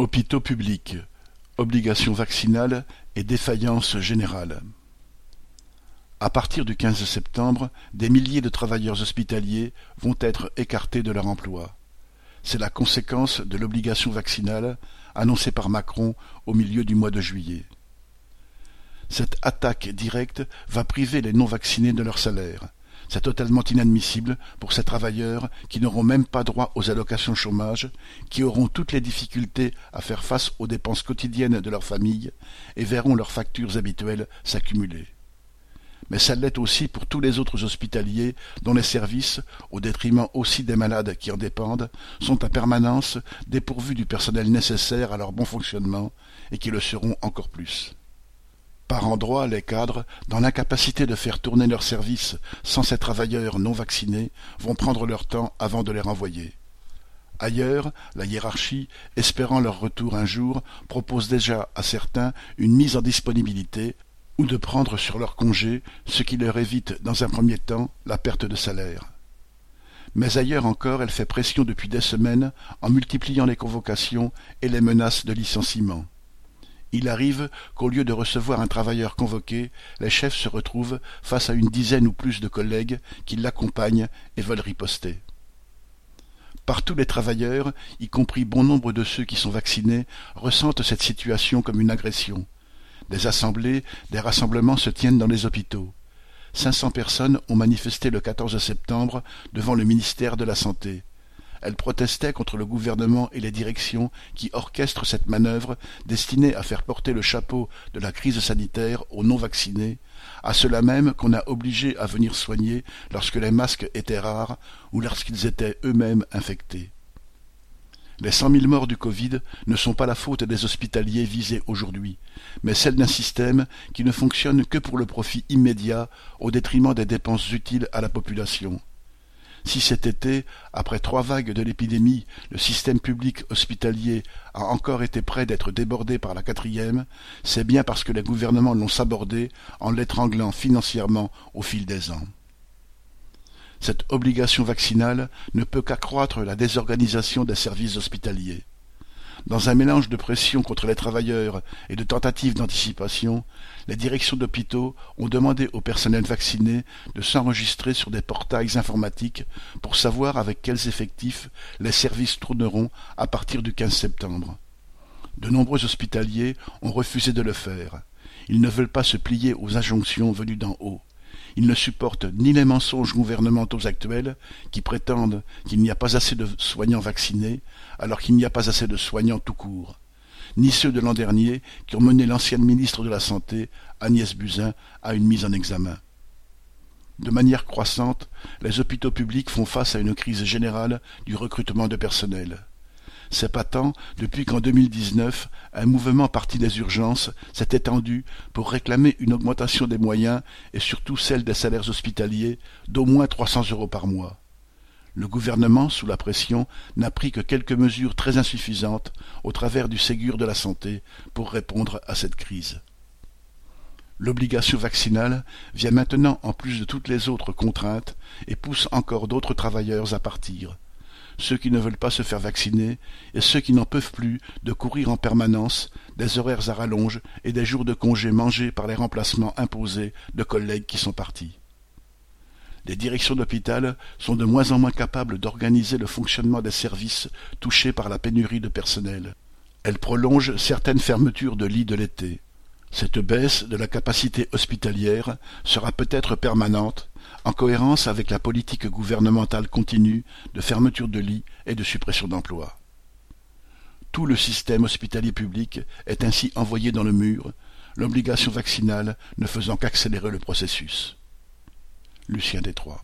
Hôpitaux publics, obligation vaccinale et défaillance générale. À partir du 15 septembre, des milliers de travailleurs hospitaliers vont être écartés de leur emploi. C'est la conséquence de l'obligation vaccinale annoncée par Macron au milieu du mois de juillet. Cette attaque directe va priver les non-vaccinés de leur salaire. C'est totalement inadmissible pour ces travailleurs qui n'auront même pas droit aux allocations chômage, qui auront toutes les difficultés à faire face aux dépenses quotidiennes de leur famille et verront leurs factures habituelles s'accumuler. Mais ça l'est aussi pour tous les autres hospitaliers dont les services, au détriment aussi des malades qui en dépendent, sont à permanence dépourvus du personnel nécessaire à leur bon fonctionnement et qui le seront encore plus. Par endroits, les cadres, dans l'incapacité de faire tourner leurs services sans ces travailleurs non vaccinés, vont prendre leur temps avant de les renvoyer. Ailleurs, la hiérarchie, espérant leur retour un jour, propose déjà à certains une mise en disponibilité ou de prendre sur leur congé, ce qui leur évite dans un premier temps la perte de salaire. Mais ailleurs encore, elle fait pression depuis des semaines en multipliant les convocations et les menaces de licenciement. Il arrive qu'au lieu de recevoir un travailleur convoqué, les chefs se retrouvent face à une dizaine ou plus de collègues qui l'accompagnent et veulent riposter. Partout les travailleurs, y compris bon nombre de ceux qui sont vaccinés, ressentent cette situation comme une agression. Des assemblées, des rassemblements se tiennent dans les hôpitaux. Cinq cents personnes ont manifesté le 14 septembre devant le ministère de la Santé. Elle protestait contre le gouvernement et les directions qui orchestrent cette manœuvre destinée à faire porter le chapeau de la crise sanitaire aux non-vaccinés, à ceux-là même qu'on a obligés à venir soigner lorsque les masques étaient rares ou lorsqu'ils étaient eux-mêmes infectés. Les cent mille morts du Covid ne sont pas la faute des hospitaliers visés aujourd'hui, mais celle d'un système qui ne fonctionne que pour le profit immédiat au détriment des dépenses utiles à la population. Si cet été, après trois vagues de l'épidémie, le système public hospitalier a encore été près d'être débordé par la quatrième, c'est bien parce que les gouvernements l'ont sabordé en l'étranglant financièrement au fil des ans. Cette obligation vaccinale ne peut qu'accroître la désorganisation des services hospitaliers. Dans un mélange de pression contre les travailleurs et de tentatives d'anticipation, les directions d'hôpitaux ont demandé au personnel vacciné de s'enregistrer sur des portails informatiques pour savoir avec quels effectifs les services tourneront à partir du 15 septembre. De nombreux hospitaliers ont refusé de le faire. Ils ne veulent pas se plier aux injonctions venues d'en haut. Ils ne supportent ni les mensonges gouvernementaux actuels, qui prétendent qu'il n'y a pas assez de soignants vaccinés, alors qu'il n'y a pas assez de soignants tout court, ni ceux de l'an dernier qui ont mené l'ancienne ministre de la Santé, Agnès Buzyn, à une mise en examen. De manière croissante, les hôpitaux publics font face à une crise générale du recrutement de personnel. C'est patent depuis qu'en 2019, un mouvement parti des urgences s'est étendu pour réclamer une augmentation des moyens et surtout celle des salaires hospitaliers d'au moins 300 euros par mois. Le gouvernement, sous la pression, n'a pris que quelques mesures très insuffisantes au travers du Ségur de la santé pour répondre à cette crise. L'obligation vaccinale vient maintenant en plus de toutes les autres contraintes et pousse encore d'autres travailleurs à partir ceux qui ne veulent pas se faire vacciner et ceux qui n'en peuvent plus de courir en permanence, des horaires à rallonge et des jours de congé mangés par les remplacements imposés de collègues qui sont partis. Les directions d'hôpital sont de moins en moins capables d'organiser le fonctionnement des services touchés par la pénurie de personnel. Elles prolongent certaines fermetures de lits de l'été. Cette baisse de la capacité hospitalière sera peut-être permanente, en cohérence avec la politique gouvernementale continue de fermeture de lits et de suppression d'emplois. Tout le système hospitalier public est ainsi envoyé dans le mur, l'obligation vaccinale ne faisant qu'accélérer le processus. Lucien Détroit